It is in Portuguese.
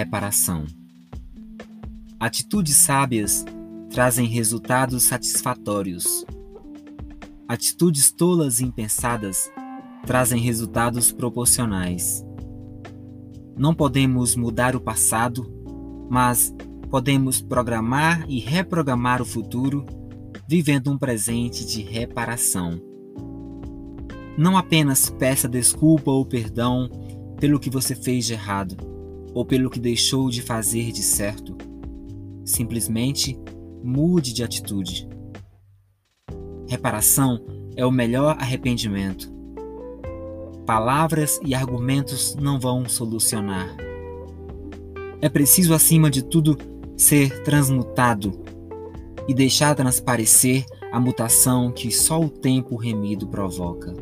reparação. Atitudes sábias trazem resultados satisfatórios. Atitudes tolas e impensadas trazem resultados proporcionais. Não podemos mudar o passado, mas podemos programar e reprogramar o futuro vivendo um presente de reparação. Não apenas peça desculpa ou perdão pelo que você fez de errado ou pelo que deixou de fazer de certo. Simplesmente mude de atitude. Reparação é o melhor arrependimento. Palavras e argumentos não vão solucionar. É preciso, acima de tudo, ser transmutado e deixar transparecer a mutação que só o tempo remido provoca.